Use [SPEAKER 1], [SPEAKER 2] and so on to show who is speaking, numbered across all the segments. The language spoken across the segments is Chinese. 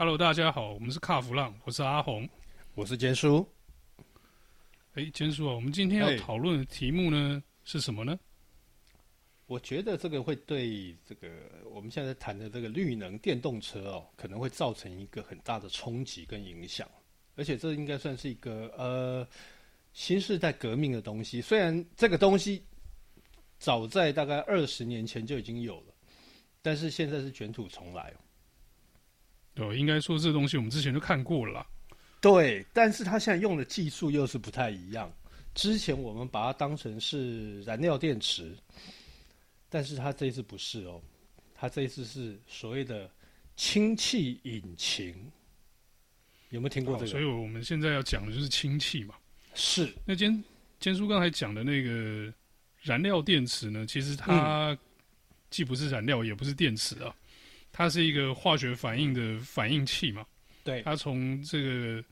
[SPEAKER 1] Hello，大家好，我们是卡弗浪，我是阿红，
[SPEAKER 2] 我是坚叔。
[SPEAKER 1] 哎，坚叔啊，我们今天要讨论的题目呢是什么呢？
[SPEAKER 2] 我觉得这个会对这个我们现在谈的这个绿能电动车哦，可能会造成一个很大的冲击跟影响，而且这应该算是一个呃新时代革命的东西。虽然这个东西早在大概二十年前就已经有了，但是现在是卷土重来。
[SPEAKER 1] 哦，应该说这东西我们之前就看过了。
[SPEAKER 2] 对，但是它现在用的技术又是不太一样。之前我们把它当成是燃料电池，但是它这一次不是哦，它这一次是所谓的氢气引擎。有没有听过这个？
[SPEAKER 1] 所以我们现在要讲的就是氢气嘛。
[SPEAKER 2] 是。那
[SPEAKER 1] 坚坚叔刚才讲的那个燃料电池呢？其实它既不是燃料，也不是电池啊。它是一个化学反应的反应器嘛？
[SPEAKER 2] 对，
[SPEAKER 1] 它从这个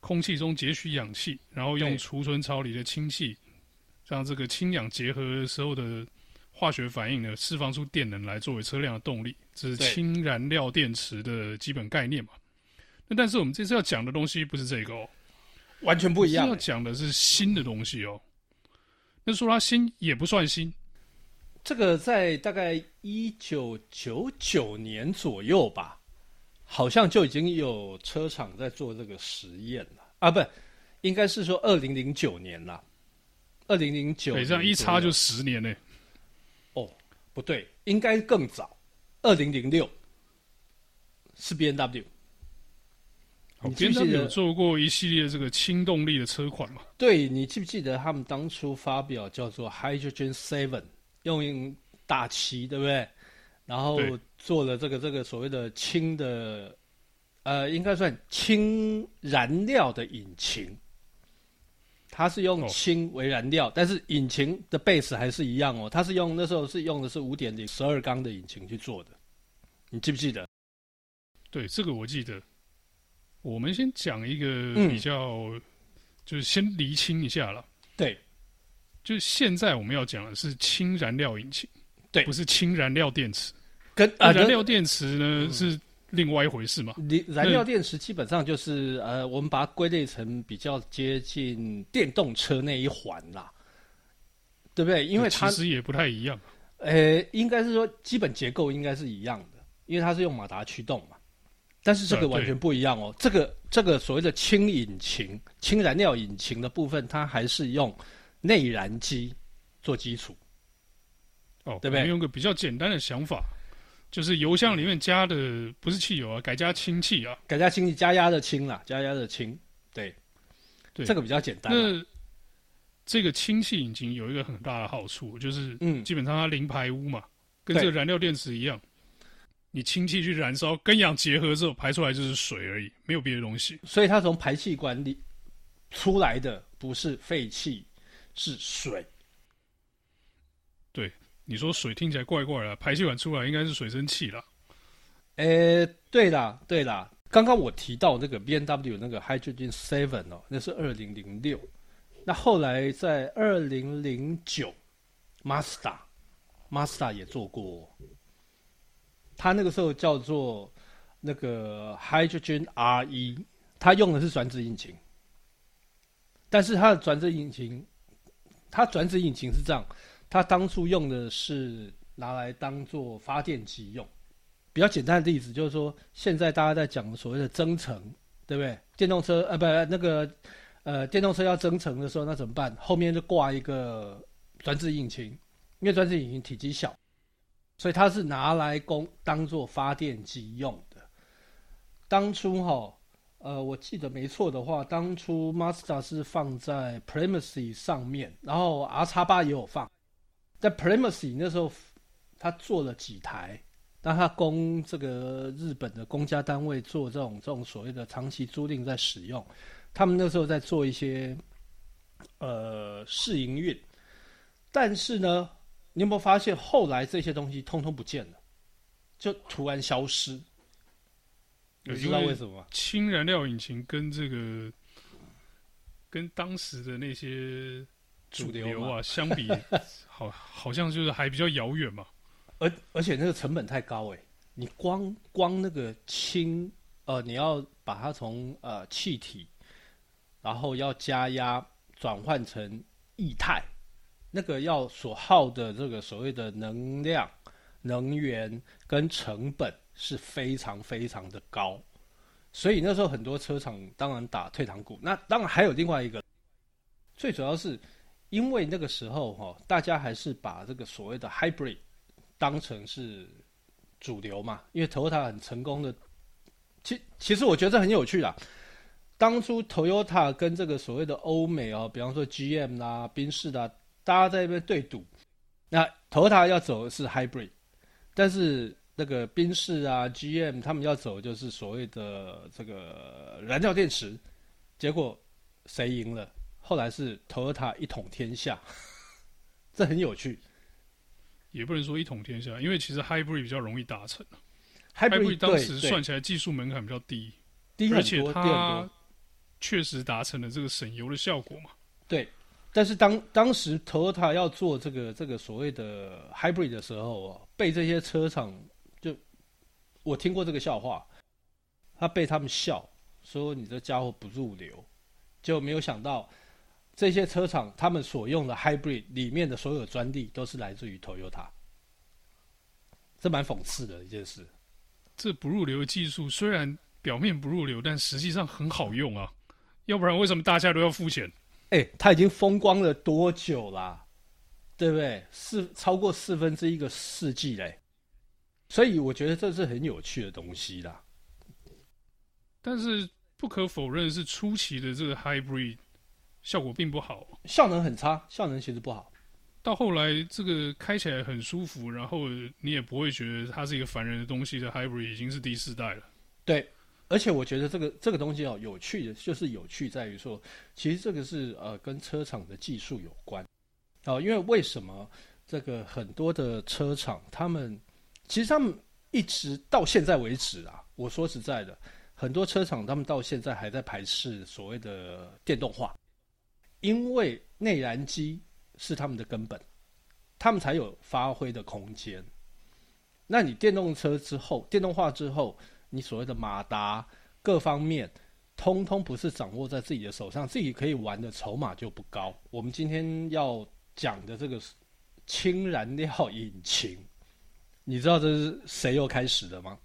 [SPEAKER 1] 空气中截取氧气，然后用储存槽里的氢气，让这个氢氧结合的时候的化学反应呢，释放出电能来作为车辆的动力。这是氢燃料电池的基本概念嘛？那但是我们这次要讲的东西不是这个哦，
[SPEAKER 2] 完全不一样。
[SPEAKER 1] 要讲的是新的东西哦。那说它新也不算新。
[SPEAKER 2] 这个在大概一九九九年左右吧，好像就已经有车厂在做这个实验了啊！不，应该是说二零零九年了。二零零九，
[SPEAKER 1] 这样一差就十年呢。
[SPEAKER 2] 哦，不对，应该更早，二零零六是 B N W。
[SPEAKER 1] B N W 有做过一系列这个轻动力的车款吗？
[SPEAKER 2] 对，你记不记得他们当初发表叫做 Hydrogen Seven？用大漆，对不对？然后做了这个这个所谓的氢的，呃，应该算氢燃料的引擎。它是用氢为燃料，哦，但是引擎的 base 还是一样哦。它是用那时候是用的是五点零十二缸的引擎去做的。你记不记得？
[SPEAKER 1] 对，这个我记得。我们先讲一个比较，嗯、就是先厘清一下了。
[SPEAKER 2] 对。
[SPEAKER 1] 就现在我们要讲的是氢燃料引擎，
[SPEAKER 2] 对，
[SPEAKER 1] 不是氢燃料电池。
[SPEAKER 2] 跟啊，
[SPEAKER 1] 燃料电池呢、嗯、是另外一回事嘛？
[SPEAKER 2] 你燃料电池基本上就是呃，我们把它归类成比较接近电动车那一环啦，对不对？因为它
[SPEAKER 1] 其实也不太一样。
[SPEAKER 2] 呃，应该是说基本结构应该是一样的，因为它是用马达驱动嘛。但是这个完全不一样哦。这个这个所谓的氢引擎、氢燃料引擎的部分，它还是用。内燃机做基础，
[SPEAKER 1] 哦，对不对？我们用个比较简单的想法，就是油箱里面加的不是汽油啊，改加氢气啊，
[SPEAKER 2] 改加氢气，加压的氢啦，加压的氢，对，对，这个比较简单。
[SPEAKER 1] 那这个氢气引擎有一个很大的好处，就是嗯，基本上它零排污嘛，跟这个燃料电池一样，你氢气去燃烧，跟氧结合之后排出来就是水而已，没有别的东西。
[SPEAKER 2] 所以它从排气管里出来的不是废气。是水，
[SPEAKER 1] 对，你说水听起来怪怪的，排气管出来应该是水蒸气啦。
[SPEAKER 2] 诶、欸，对啦，对啦，刚刚我提到那个 B N W 那个 Hydrogen Seven 哦，那是二零零六，那后来在二零零九，Mazda，Mazda 也做过，他那个时候叫做那个 Hydrogen R 一他用的是转子引擎，但是他的转子引擎。它转子引擎是这样，它当初用的是拿来当做发电机用。比较简单的例子就是说，现在大家在讲所谓的增程，对不对？电动车呃不那个呃电动车要增程的时候，那怎么办？后面就挂一个转子引擎，因为转子引擎体积小，所以它是拿来供当做发电机用的。当初哈。呃，我记得没错的话，当初 Mazda 是放在 Premacy 上面，然后 R 叉八也有放。在 Premacy 那时候，他做了几台，但他供这个日本的公家单位做这种这种所谓的长期租赁在使用。他们那时候在做一些呃试营运，但是呢，你有没有发现后来这些东西通通不见了，就突然消失？你知道为什么吗？
[SPEAKER 1] 氢燃料引擎跟这个跟当时的那些主流啊相比，好好像就是还比较遥远嘛。
[SPEAKER 2] 而而且那个成本太高哎、欸，你光光那个氢呃，你要把它从呃气体，然后要加压转换成液态，那个要所耗的这个所谓的能量、能源跟成本是非常非常的高，所以那时候很多车厂当然打退堂鼓。那当然还有另外一个，最主要是因为那个时候哈，大家还是把这个所谓的 hybrid 当成是主流嘛，因为 Toyota 很成功的。其其实我觉得很有趣啦。当初 Toyota 跟这个所谓的欧美哦，比方说 GM 啦、宾士啦，大家在那边对赌。那 Toyota 要走的是 Hybrid，但是那个宾士啊、GM 他们要走就是所谓的这个燃料电池。结果谁赢了？后来是 Toyota 一统天下，这很有趣。
[SPEAKER 1] 也不能说一统天下，因为其实 Hybrid 比较容易达成。
[SPEAKER 2] Hybrid
[SPEAKER 1] 当时算起来技术门槛比较低，低而且它确实达成了这个省油的效果嘛。
[SPEAKER 2] 对，但是当当时 Toyota 要做这个这个所谓的 Hybrid 的时候啊，被这些车厂就我听过这个笑话，他被他们笑说你这家伙不入流，就没有想到这些车厂他们所用的 Hybrid 里面的所有专利都是来自于 Toyota，这蛮讽刺的一件事。
[SPEAKER 1] 这不入流的技术虽然表面不入流，但实际上很好用啊！要不然为什么大家都要付钱？
[SPEAKER 2] 哎、欸，它已经风光了多久啦、啊？对不对？四超过四分之一个世纪嘞！所以我觉得这是很有趣的东西啦。
[SPEAKER 1] 但是不可否认是初期的这个 Hybrid 效果并不好，
[SPEAKER 2] 效能很差，效能其实不好。
[SPEAKER 1] 到后来，这个开起来很舒服，然后你也不会觉得它是一个烦人的东西的 Hybrid 已经是第四代了。
[SPEAKER 2] 对，而且我觉得这个这个东西哦，有趣的就是有趣在于说，其实这个是呃跟车厂的技术有关。哦，因为为什么这个很多的车厂他们其实他们一直到现在为止啊，我说实在的，很多车厂他们到现在还在排斥所谓的电动化，因为内燃机。是他们的根本，他们才有发挥的空间。那你电动车之后，电动化之后，你所谓的马达各方面，通通不是掌握在自己的手上，自己可以玩的筹码就不高。我们今天要讲的这个氢燃料引擎，你知道这是谁又开始的吗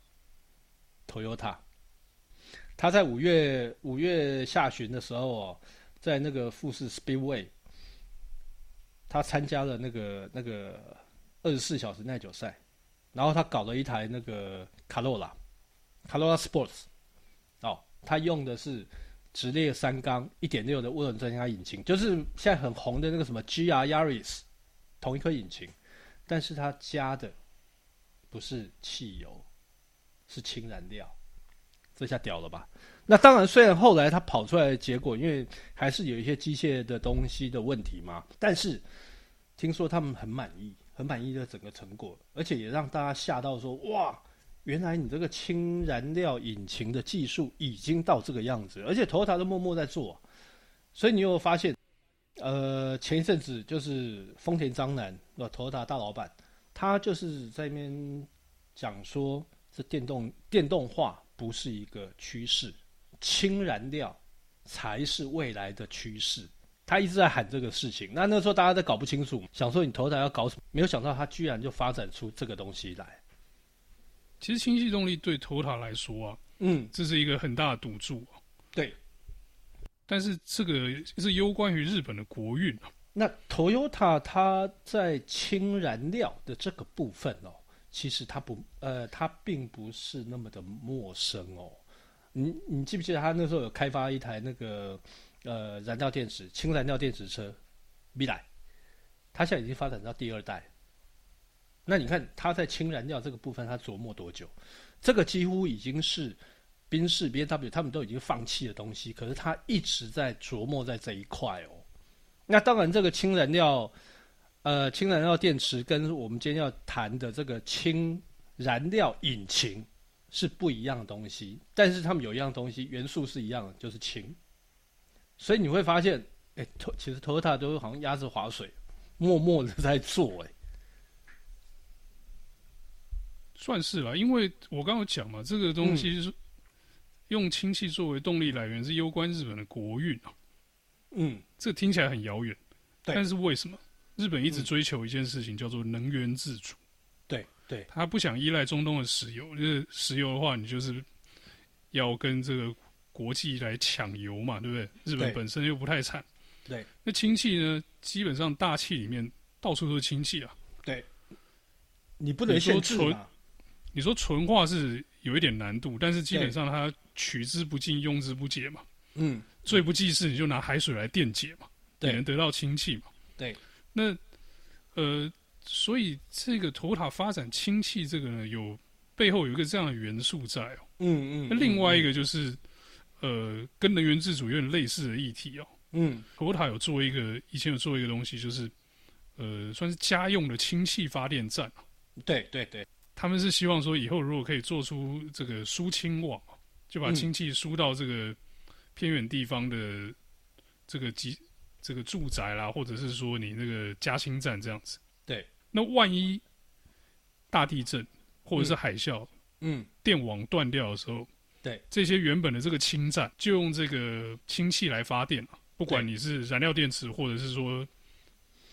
[SPEAKER 2] ？Toyota，他在五月五月下旬的时候哦，在那个富士 Speedway。他参加了那个那个二十四小时耐久赛，然后他搞了一台那个卡罗拉，卡罗拉 Sports，哦，他用的是直列三缸一点六的涡轮增压引擎，就是现在很红的那个什么 GR Yaris，同一颗引擎，但是他加的不是汽油，是氢燃料，这下屌了吧？那当然，虽然后来他跑出来的结果，因为还是有一些机械的东西的问题嘛，但是听说他们很满意，很满意的整个成果，而且也让大家吓到说：哇，原来你这个氢燃料引擎的技术已经到这个样子，而且 Toyota 都默默在做。所以你有没有发现，呃，前一阵子就是丰田章男，呃，Toyota 大老板，他就是在那边讲说，这电动电动化不是一个趋势。氢燃料才是未来的趋势，他一直在喊这个事情。那那时候大家都搞不清楚，想说你头台要搞什么，没有想到他居然就发展出这个东西来。
[SPEAKER 1] 其实氢气动力对 Toyota 来说啊，嗯，这是一个很大的赌注。
[SPEAKER 2] 对，
[SPEAKER 1] 但是这个是攸关于日本的国运。
[SPEAKER 2] 那 Toyota 它在氢燃料的这个部分哦，其实它不，呃，它并不是那么的陌生哦。你你记不记得他那时候有开发一台那个呃燃料电池氢燃料电池车，未来，他现在已经发展到第二代。那你看他在氢燃料这个部分他琢磨多久？这个几乎已经是宾士、BMW 他们都已经放弃的东西，可是他一直在琢磨在这一块哦。那当然，这个氢燃料呃氢燃料电池跟我们今天要谈的这个氢燃料引擎。是不一样的东西，但是他们有一样东西元素是一样的，就是氢。所以你会发现，哎，其实 Toyota 都好像鸭子划水，默默的在做，哎，
[SPEAKER 1] 算是了，因为我刚刚讲嘛，这个东西是、嗯、用氢气作为动力来源是攸关日本的国运啊。嗯，这听起来很遥远，但是为什么日本一直追求一件事情，叫做能源自主？
[SPEAKER 2] 对对，
[SPEAKER 1] 他不想依赖中东的石油，就是石油的话，你就是要跟这个国际来抢油嘛，对不对？日本本身又不太产。
[SPEAKER 2] 对，
[SPEAKER 1] 那氢气呢？基本上大气里面到处都是氢气啊。
[SPEAKER 2] 对，你不能说纯，
[SPEAKER 1] 你说纯化是有一点难度，但是基本上它取之不尽，用之不竭嘛。嗯，最不济事你就拿海水来电解嘛，也能得到氢气嘛。
[SPEAKER 2] 对，
[SPEAKER 1] 那呃，所以这个托塔发展氢气这个呢，有背后有一个这样的元素在哦。
[SPEAKER 2] 嗯嗯。
[SPEAKER 1] 那另外一个就是呃，跟能源自主有点类似的议题哦。
[SPEAKER 2] 嗯，
[SPEAKER 1] 托塔有做一个，以前有做一个东西，就是，呃，算是家用的氢气发电站。
[SPEAKER 2] 对对对，
[SPEAKER 1] 他们是希望说以后如果可以做出这个输氢网，就把氢气输到这个偏远地方的这个集这个住宅啦，或者是说你那个加氢站这样子。
[SPEAKER 2] 对，
[SPEAKER 1] 那万一大地震或者是海啸，
[SPEAKER 2] 嗯，
[SPEAKER 1] 电网断掉的时候，
[SPEAKER 2] 对，
[SPEAKER 1] 这些原本的这个氢站就用这个氢气来发电了。不管你是燃料电池，或者是说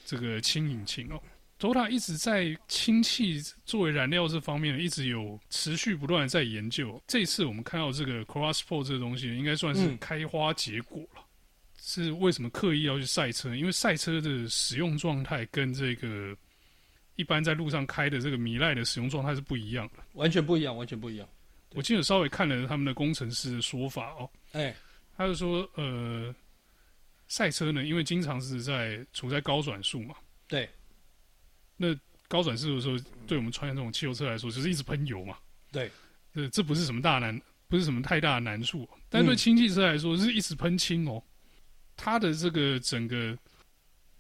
[SPEAKER 1] 这个氢引擎哦，Toyota 一直在氢气作为燃料这方面一直有持续不断的在研究。这次我们看到这个 Crossport 这个东西，应该算是开花结果了。嗯、是为什么刻意要去赛车？因为赛车的使用状态跟这个一般在路上开的这个米莱的使用状态是不一样的，
[SPEAKER 2] 完全不一样，完全不一样。
[SPEAKER 1] 我记得稍微看了他们的工程师的说法哦，
[SPEAKER 2] 哎，
[SPEAKER 1] 他就说呃。赛车呢，因为经常是在处在高转速嘛，
[SPEAKER 2] 对。
[SPEAKER 1] 那高转速的时候，对我们穿越这种汽油车来说，就是一直喷油嘛，
[SPEAKER 2] 对。
[SPEAKER 1] 这这不是什么大难，不是什么太大的难处。但对氢气车来说，是一直喷氢哦。它的这个整个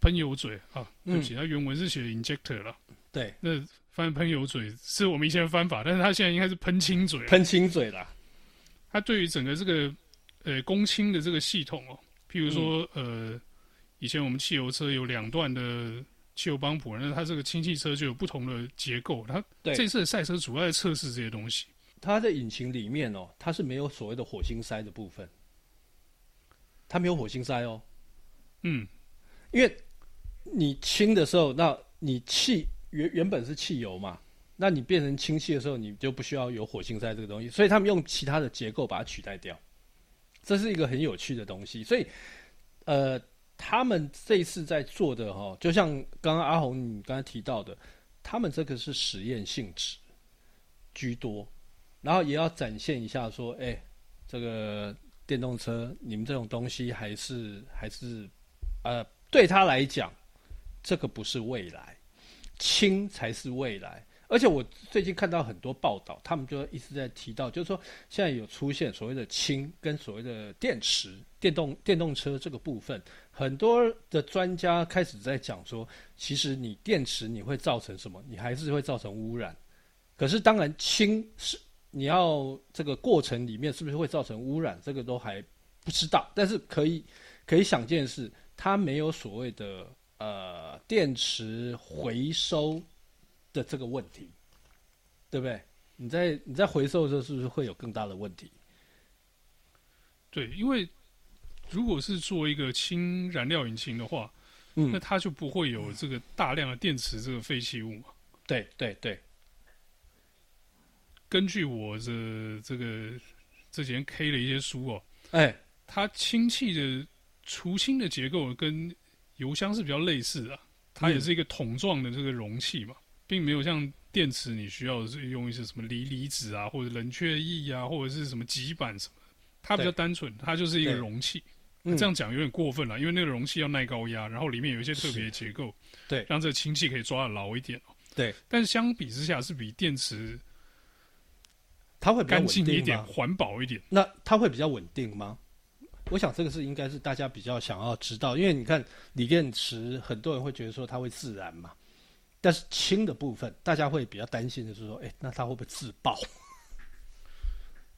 [SPEAKER 1] 喷油嘴啊，对不起，它原文是写 injector 了。
[SPEAKER 2] 对。
[SPEAKER 1] 那翻喷油嘴是我们以前的翻法，但是它现在应该是喷氢嘴。
[SPEAKER 2] 喷氢嘴了。
[SPEAKER 1] 它对于整个这个呃供氢的这个系统哦。譬如说，嗯、呃，以前我们汽油车有两段的汽油帮浦，那它这个氢气车就有不同的结构。它这次的赛车主要在测试这些东西。
[SPEAKER 2] 它的引擎里面哦，它是没有所谓的火星塞的部分，它没有火星塞哦。
[SPEAKER 1] 嗯，
[SPEAKER 2] 因为你氢的时候，那你气原原本是汽油嘛，那你变成氢气的时候，你就不需要有火星塞这个东西，所以他们用其他的结构把它取代掉。这是一个很有趣的东西，所以，呃，他们这次在做的哈，就像刚刚阿红你刚才提到的，他们这个是实验性质居多，然后也要展现一下说，哎，这个电动车你们这种东西还是还是，呃，对他来讲，这个不是未来，氢才是未来。而且我最近看到很多报道，他们就一直在提到，就是说现在有出现所谓的氢跟所谓的电池、电动电动车这个部分，很多的专家开始在讲说，其实你电池你会造成什么？你还是会造成污染。可是当然氢是你要这个过程里面是不是会造成污染，这个都还不知道。但是可以可以想见的是，它没有所谓的呃电池回收。的这个问题，对不对？你在你在回收的时候，是不是会有更大的问题？
[SPEAKER 1] 对，因为如果是做一个氢燃料引擎的话，嗯，那它就不会有这个大量的电池这个废弃物嘛。
[SPEAKER 2] 对对对。
[SPEAKER 1] 根据我的这个这几天 K 的一些书哦，
[SPEAKER 2] 哎，
[SPEAKER 1] 它氢气的除氢的结构跟油箱是比较类似的，它也是一个桶状的这个容器嘛。并没有像电池，你需要是用一些什么锂离子啊，或者冷却液啊，或者是什么极板什么。它比较单纯，它就是一个容器。这样讲有点过分了，因为那个容器要耐高压，然后里面有一些特别的结构，
[SPEAKER 2] 对，
[SPEAKER 1] 让这个氢气可以抓得牢一点。
[SPEAKER 2] 对，
[SPEAKER 1] 但是相比之下是比电池
[SPEAKER 2] 它会
[SPEAKER 1] 干净一点，环保一点。
[SPEAKER 2] 那它会比较稳定吗？我想这个是应该是大家比较想要知道，因为你看锂电池，很多人会觉得说它会自燃嘛。但是氢的部分，大家会比较担心的是说，哎，那它会不会自爆？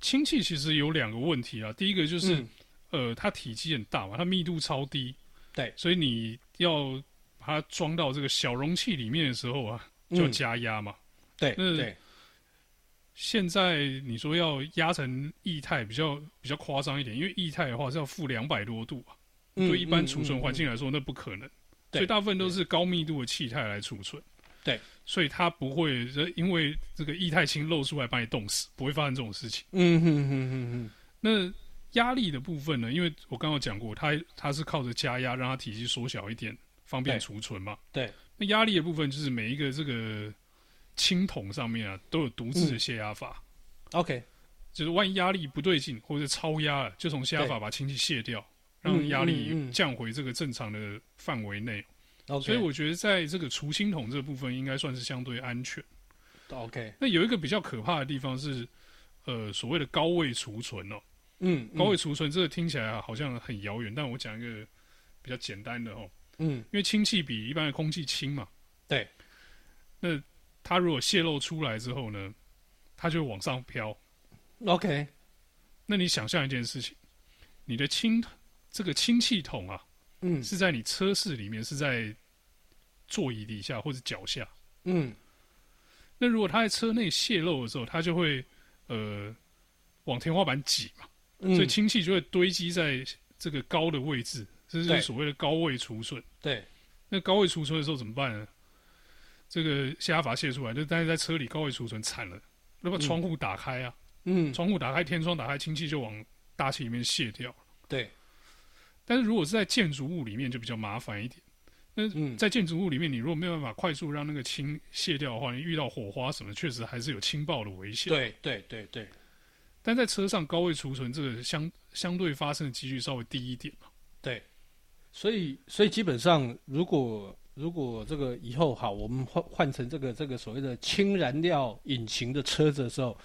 [SPEAKER 1] 氢气其实有两个问题啊，第一个就是，嗯、呃，它体积很大嘛，它密度超低，
[SPEAKER 2] 对，
[SPEAKER 1] 所以你要把它装到这个小容器里面的时候啊，就要加压嘛，
[SPEAKER 2] 嗯、对，
[SPEAKER 1] 现在你说要压成液态，比较比较夸张一点，因为液态的话是要负两百多度啊，嗯、对一般储存环境来说那不可能，所以大部分都是高密度的气态来储存。
[SPEAKER 2] 对，
[SPEAKER 1] 所以它不会因为这个液态氢漏出来把你冻死，不会发生这种事情。
[SPEAKER 2] 嗯哼哼哼哼。
[SPEAKER 1] 那压力的部分呢？因为我刚刚讲过，它它是靠着加压让它体积缩小一点，方便储存嘛。
[SPEAKER 2] 对。对
[SPEAKER 1] 那压力的部分就是每一个这个。青铜上面啊，都有独自的泄压阀。
[SPEAKER 2] 嗯、OK，
[SPEAKER 1] 就是万一压力不对劲或者超压了，就从泄压阀把氢气卸掉，让压力降回这个正常的范围内。
[SPEAKER 2] OK，
[SPEAKER 1] 所以我觉得在这个除氢桶这个部分应该算是相对安全。
[SPEAKER 2] OK，
[SPEAKER 1] 那有一个比较可怕的地方是，呃，所谓的高位储存哦。
[SPEAKER 2] 嗯，
[SPEAKER 1] 高位储存这个听起来啊好像很遥远，但我讲一个比较简单的哦。
[SPEAKER 2] 嗯，
[SPEAKER 1] 因为氢气比一般的空气轻嘛。
[SPEAKER 2] 对，
[SPEAKER 1] 那。它如果泄漏出来之后呢，它就会往上飘。
[SPEAKER 2] OK，
[SPEAKER 1] 那你想象一件事情，你的氢这个氢气筒啊，
[SPEAKER 2] 嗯，
[SPEAKER 1] 是在你车室里面，是在座椅底下或者脚下，
[SPEAKER 2] 嗯，
[SPEAKER 1] 那如果它在车内泄漏的时候，它就会呃往天花板挤嘛，
[SPEAKER 2] 嗯，
[SPEAKER 1] 所以氢气就会堆积在这个高的位置，这是所谓的高位储存。
[SPEAKER 2] 对，
[SPEAKER 1] 那高位储存的时候怎么办呢？这个泄压阀泄出来，就但是在车里高位储存惨了，那么窗户打开啊，
[SPEAKER 2] 嗯，
[SPEAKER 1] 窗户打开，天窗打开，氢气就往大气里面泄掉。
[SPEAKER 2] 对，
[SPEAKER 1] 但是如果是在建筑物里面就比较麻烦一点。那在建筑物里面，你如果没有办法快速让那个氢泄掉的话，你遇到火花什么，确实还是有氢爆的危险。
[SPEAKER 2] 对对对对。
[SPEAKER 1] 但在车上高位储存，这个相相对发生的几率稍微低一点嘛。
[SPEAKER 2] 对，所以所以基本上如果。如果这个以后好，我们换换成这个这个所谓的氢燃料引擎的车子的时候，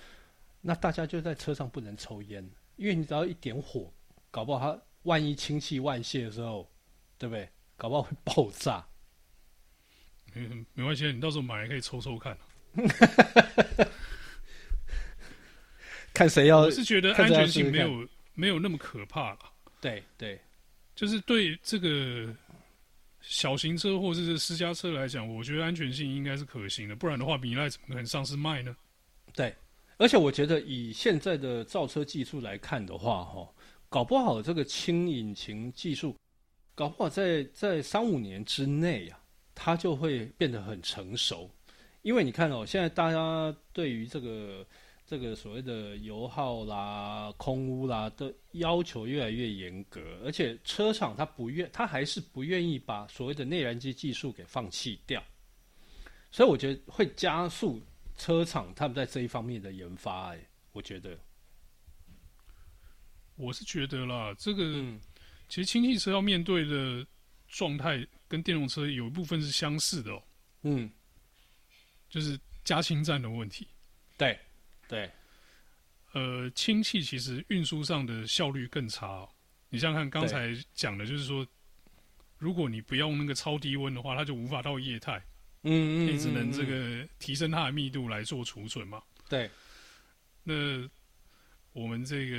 [SPEAKER 2] 那大家就在车上不能抽烟，因为你只要一点火，搞不好它万一氢气外泄的时候，对不对？搞不好会爆炸。
[SPEAKER 1] 嗯，没关系，你到时候买来可以抽抽看。
[SPEAKER 2] 看谁要？
[SPEAKER 1] 我是觉得安全性没有没有那么可怕了。
[SPEAKER 2] 对对，
[SPEAKER 1] 就是对这个。小型车或者是私家车来讲，我觉得安全性应该是可行的，不然的话，米莱怎么可能上市卖呢？
[SPEAKER 2] 对，而且我觉得以现在的造车技术来看的话，哈，搞不好这个轻引擎技术，搞不好在在三五年之内啊，它就会变得很成熟。因为你看哦，现在大家对于这个。这个所谓的油耗啦、空污啦的要求越来越严格，而且车厂它不愿，它还是不愿意把所谓的内燃机技术给放弃掉，所以我觉得会加速车厂他们在这一方面的研发。哎，我觉得，
[SPEAKER 1] 我是觉得啦，这个、嗯、其实氢气车要面对的状态跟电动车有一部分是相似的哦。
[SPEAKER 2] 嗯，
[SPEAKER 1] 就是加氢站的问题。
[SPEAKER 2] 对。对，
[SPEAKER 1] 呃，氢气其实运输上的效率更差哦。你想想看，刚才讲的就是说，如果你不用那个超低温的话，它就无法到液态，
[SPEAKER 2] 嗯，嗯，
[SPEAKER 1] 你只能这个提升它的密度来做储存嘛。
[SPEAKER 2] 对，
[SPEAKER 1] 那我们这个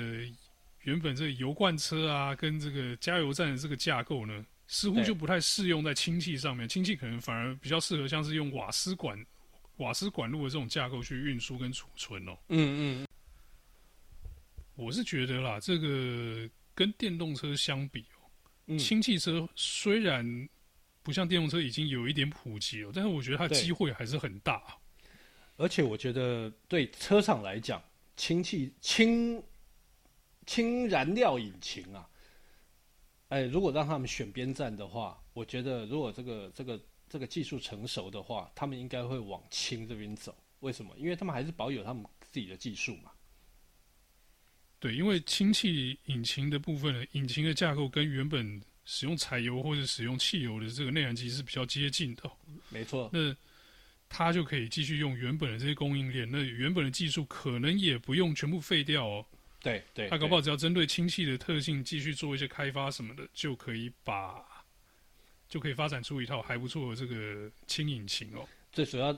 [SPEAKER 1] 原本这个油罐车啊，跟这个加油站的这个架构呢，似乎就不太适用在氢气上面。氢气可能反而比较适合，像是用瓦斯管。瓦斯管路的这种架构去运输跟储存哦，
[SPEAKER 2] 嗯嗯，
[SPEAKER 1] 我是觉得啦，这个跟电动车相比哦，氢气车虽然不像电动车已经有一点普及了，但是我觉得它机会还是很大。
[SPEAKER 2] 而且我觉得对车厂来讲，氢气氢氢燃料引擎啊，哎，如果让他们选边站的话，我觉得如果这个这个。这个技术成熟的话，他们应该会往氢这边走。为什么？因为他们还是保有他们自己的技术嘛。
[SPEAKER 1] 对，因为氢气引擎的部分呢，引擎的架构跟原本使用柴油或者使用汽油的这个内燃机是比较接近的。
[SPEAKER 2] 没错。
[SPEAKER 1] 那它就可以继续用原本的这些供应链，那原本的技术可能也不用全部废掉哦。
[SPEAKER 2] 对对。
[SPEAKER 1] 它搞不好只要针对氢气的特性继续做一些开发什么的，就可以把。就可以发展出一套还不错的这个轻引擎哦。
[SPEAKER 2] 最主要，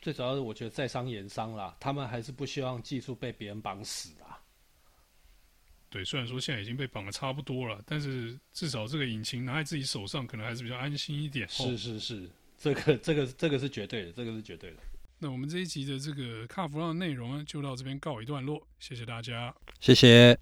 [SPEAKER 2] 最主要是我觉得在商言商啦，他们还是不希望技术被别人绑死啊。
[SPEAKER 1] 对，虽然说现在已经被绑的差不多了，但是至少这个引擎拿在自己手上，可能还是比较安心一点。
[SPEAKER 2] 是是是，这个这个这个是绝对的，这个是绝对的。
[SPEAKER 1] 那我们这一集的这个卡弗朗的内容呢，就到这边告一段落，谢谢大家，
[SPEAKER 2] 谢谢。